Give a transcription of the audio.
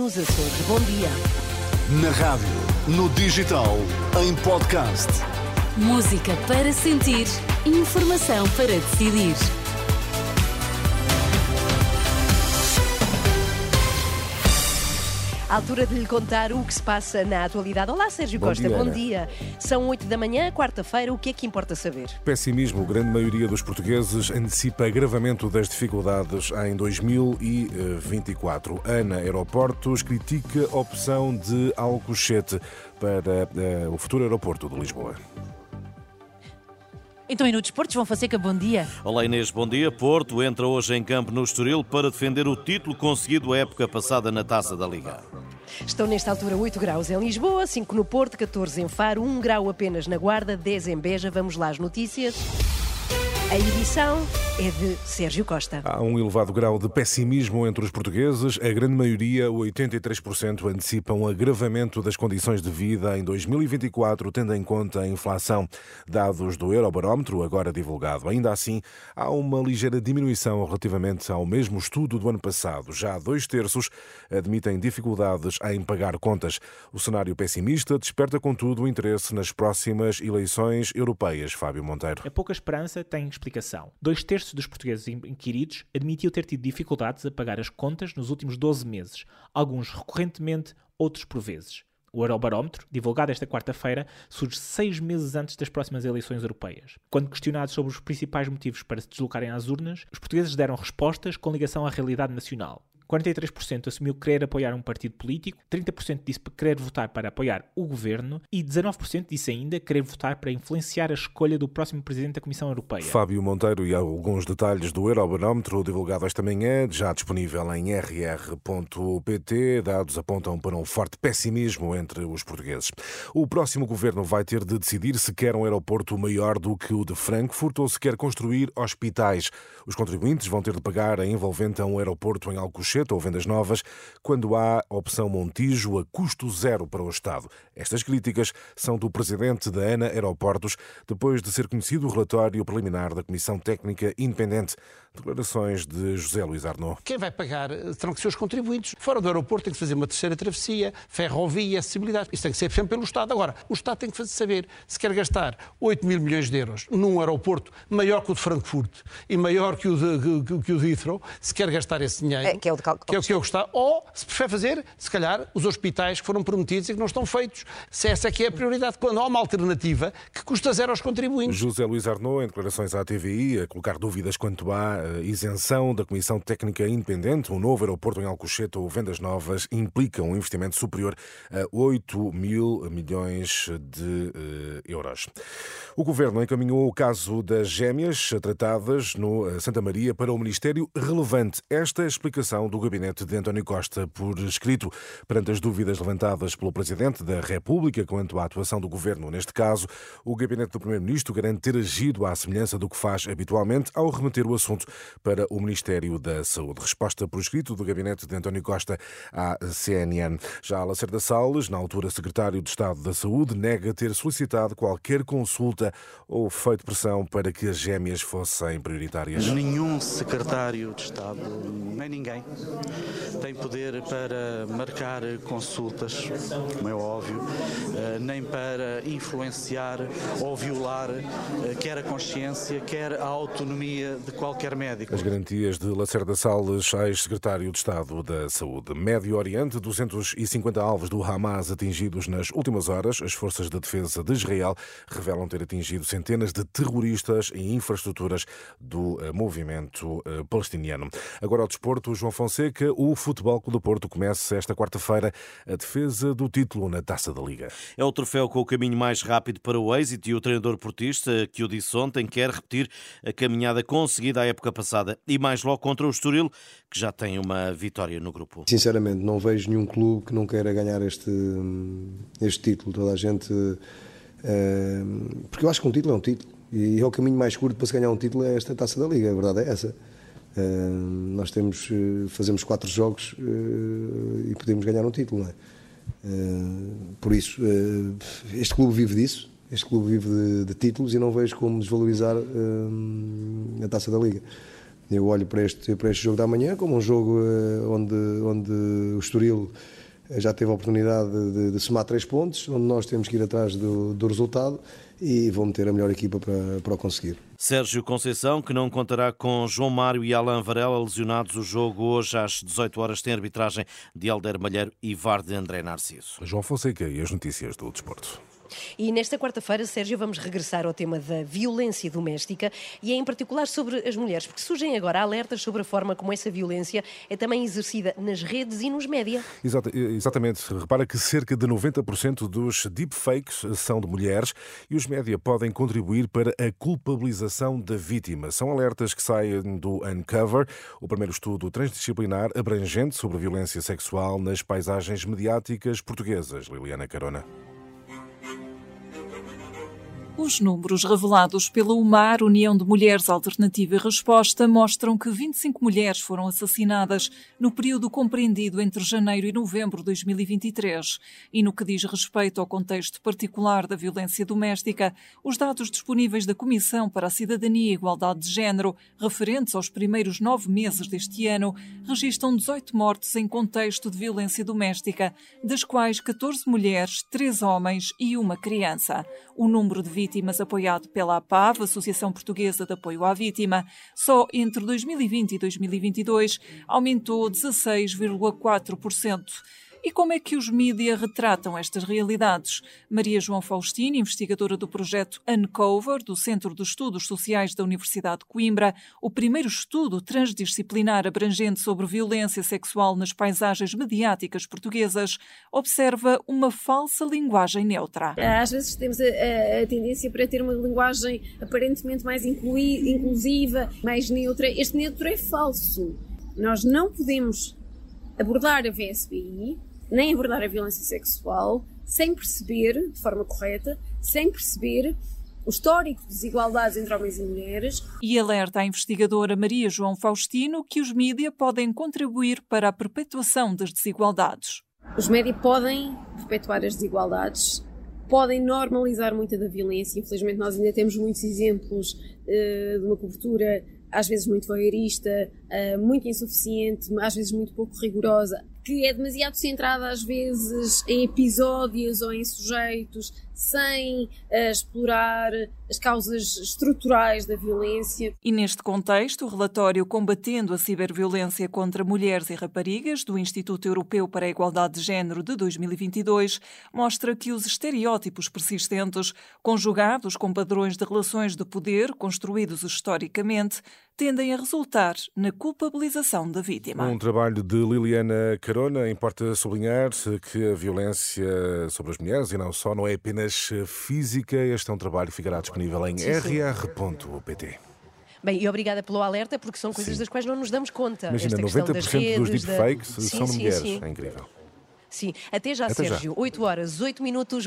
nos Açores. Bom dia. Na rádio, no digital, em podcast. Música para sentir, informação para decidir. À altura de lhe contar o que se passa na atualidade. Olá, Sérgio Bom Costa, dia, bom Ana. dia. São 8 da manhã, quarta-feira, o que é que importa saber? Pessimismo. Grande maioria dos portugueses antecipa agravamento das dificuldades em 2024. Ana Aeroportos critica a opção de Alcochete para eh, o futuro aeroporto de Lisboa. Então, e no Desportos, João Fonseca, bom dia. Olá Inês, bom dia. Porto entra hoje em campo no Estoril para defender o título conseguido a época passada na Taça da Liga. Estão nesta altura 8 graus em Lisboa, 5 no Porto, 14 em Faro, 1 grau apenas na Guarda, 10 em Beja. Vamos lá às notícias. A edição é de Sérgio Costa. Há um elevado grau de pessimismo entre os portugueses. A grande maioria, 83%, antecipam um agravamento das condições de vida em 2024, tendo em conta a inflação. Dados do Eurobarómetro, agora divulgado. Ainda assim, há uma ligeira diminuição relativamente ao mesmo estudo do ano passado. Já dois terços admitem dificuldades em pagar contas. O cenário pessimista desperta, contudo, o interesse nas próximas eleições europeias. Fábio Monteiro. A pouca esperança tem explicação. Dois terços dos portugueses inquiridos admitiam ter tido dificuldades a pagar as contas nos últimos 12 meses, alguns recorrentemente, outros por vezes. O Eurobarómetro, divulgado esta quarta-feira, surge seis meses antes das próximas eleições europeias. Quando questionados sobre os principais motivos para se deslocarem às urnas, os portugueses deram respostas com ligação à realidade nacional. 43% assumiu querer apoiar um partido político, 30% disse querer votar para apoiar o governo e 19% disse ainda querer votar para influenciar a escolha do próximo presidente da Comissão Europeia. Fábio Monteiro e alguns detalhes do Eurobarómetro divulgado esta manhã, já disponível em rr.pt. Dados apontam para um forte pessimismo entre os portugueses. O próximo governo vai ter de decidir se quer um aeroporto maior do que o de Frankfurt ou se quer construir hospitais. Os contribuintes vão ter de pagar a envolvente a um aeroporto em Alcochete ou Vendas Novas quando há opção Montijo a custo zero para o Estado. Estas críticas são do presidente da ANA Aeroportos, depois de ser conhecido o relatório preliminar da Comissão Técnica Independente. Declarações de José Luís Arnaud. Quem vai pagar eh, terão que ser os contribuintes. Fora do aeroporto tem que fazer uma terceira travessia, ferrovia, acessibilidade. Isso tem que ser sempre pelo Estado. Agora, o Estado tem que fazer saber se quer gastar 8 mil milhões de euros num aeroporto maior que o de Frankfurt e maior que o de, que, que o de Heathrow, se quer gastar esse dinheiro, É, que é o de que é o que que está, ou se prefere fazer, se calhar, os hospitais que foram prometidos e que não estão feitos. Se essa é que é a prioridade, quando há uma alternativa que custa zero aos contribuintes. José Luís Arnaud, em declarações à TVI, a colocar dúvidas quanto à eh, isenção da Comissão Técnica Independente. Um novo aeroporto em Alcochete ou Vendas Novas implica um investimento superior a 8 mil milhões de eh, euros. O Governo encaminhou o caso das gêmeas tratadas no eh, Santa Maria para o Ministério relevante. Esta é a explicação do gabinete de António Costa por escrito. Perante as dúvidas levantadas pelo Presidente da República quanto à atuação do Governo neste caso, o gabinete do Primeiro-Ministro garante ter agido à semelhança do que faz habitualmente ao remeter o assunto para o Ministério da Saúde. Resposta por escrito do gabinete de António Costa à CNN. Já Lacerda Salles, na altura Secretário de Estado da Saúde, nega ter solicitado qualquer consulta ou feito pressão para que as gêmeas fossem prioritárias. Nenhum secretário de Estado, nem ninguém, tem poder para marcar consultas, como é óbvio, eh, nem para influenciar ou violar eh, quer a consciência, quer a autonomia de qualquer médico. As garantias de Lacerda Salles, ex-secretário de Estado da Saúde. Médio Oriente, 250 alvos do Hamas atingidos nas últimas horas. As forças de defesa de Israel revelam ter atingido centenas de terroristas e infraestruturas do eh, movimento palestiniano. Agora ao desporto, João Fonseca, o Futebol Clube do Porto começa esta quarta-feira a defesa do título na Taça da Liga. É o troféu com o caminho mais rápido para o êxito e o treinador portista, que o disse ontem, quer repetir a caminhada conseguida à época passada e mais logo contra o Estoril, que já tem uma vitória no grupo. Sinceramente, não vejo nenhum clube que não queira ganhar este, este título. Toda a gente. eh, porque eu acho que um título é um título. E é o caminho mais curto para se ganhar um título é esta taça da Liga, a verdade é essa. Eh, nós temos, eh, fazemos quatro jogos eh, e podemos ganhar um título, é? Por isso, eh, este clube vive disso, este clube vive de, de títulos e não vejo como desvalorizar a taça da Liga. Eu olho para este, para este jogo da manhã como um jogo onde, onde o Estoril já teve a oportunidade de, de somar três pontos, onde nós temos que ir atrás do, do resultado e vou meter a melhor equipa para, para o conseguir. Sérgio Conceição, que não contará com João Mário e Alain Varela lesionados. O jogo hoje às 18 horas tem arbitragem de Alder Malheiro e VAR de André Narciso. João Fonseca e as notícias do desporto. E nesta quarta-feira, Sérgio, vamos regressar ao tema da violência doméstica e é em particular sobre as mulheres, porque surgem agora alertas sobre a forma como essa violência é também exercida nas redes e nos média. exatamente. Repara que cerca de 90% dos deepfakes são de mulheres e os média podem contribuir para a culpabilização da vítima. São alertas que saem do Uncover, o primeiro estudo transdisciplinar abrangente sobre violência sexual nas paisagens mediáticas portuguesas. Liliana Carona. Os números revelados pela UMAR, União de Mulheres Alternativa e Resposta, mostram que 25 mulheres foram assassinadas no período compreendido entre janeiro e novembro de 2023. E no que diz respeito ao contexto particular da violência doméstica, os dados disponíveis da Comissão para a Cidadania e Igualdade de Género, referentes aos primeiros nove meses deste ano, registram 18 mortes em contexto de violência doméstica, das quais 14 mulheres, 3 homens e uma criança. O número de vítimas vítimas apoiado pela APAV, Associação Portuguesa de Apoio à Vítima, só entre 2020 e 2022 aumentou 16,4%. E como é que os mídia retratam estas realidades? Maria João Faustino, investigadora do projeto Uncover, do Centro de Estudos Sociais da Universidade de Coimbra, o primeiro estudo transdisciplinar abrangente sobre violência sexual nas paisagens mediáticas portuguesas, observa uma falsa linguagem neutra. Às vezes temos a, a, a tendência para ter uma linguagem aparentemente mais inclui, inclusiva, mais neutra. Este neutro é falso. Nós não podemos abordar a VSBI nem abordar a violência sexual sem perceber, de forma correta, sem perceber o histórico de desigualdades entre homens e mulheres. E alerta a investigadora Maria João Faustino que os mídias podem contribuir para a perpetuação das desigualdades. Os médias podem perpetuar as desigualdades, podem normalizar muita da violência. Infelizmente, nós ainda temos muitos exemplos uh, de uma cobertura às vezes muito voyeurista, uh, muito insuficiente, às vezes muito pouco rigorosa, que é demasiado centrada às vezes em episódios ou em sujeitos, sem uh, explorar as causas estruturais da violência. E neste contexto, o relatório Combatendo a Ciberviolência contra Mulheres e Raparigas, do Instituto Europeu para a Igualdade de Gênero de 2022, mostra que os estereótipos persistentes, conjugados com padrões de relações de poder construídos historicamente, tendem a resultar na culpabilização da vítima. Um trabalho de Liliana Carona. Importa sublinhar que a violência sobre as mulheres, e não só, não é apenas física. Este é um trabalho que ficará disponível em rr.pt. Bem, e obrigada pelo alerta, porque são coisas sim. das quais não nos damos conta. Imagina, Esta 90% das redes, dos deepfakes da... são sim, mulheres. Sim. É incrível. Sim, até já, até Sérgio. Já. 8 horas, 8 minutos.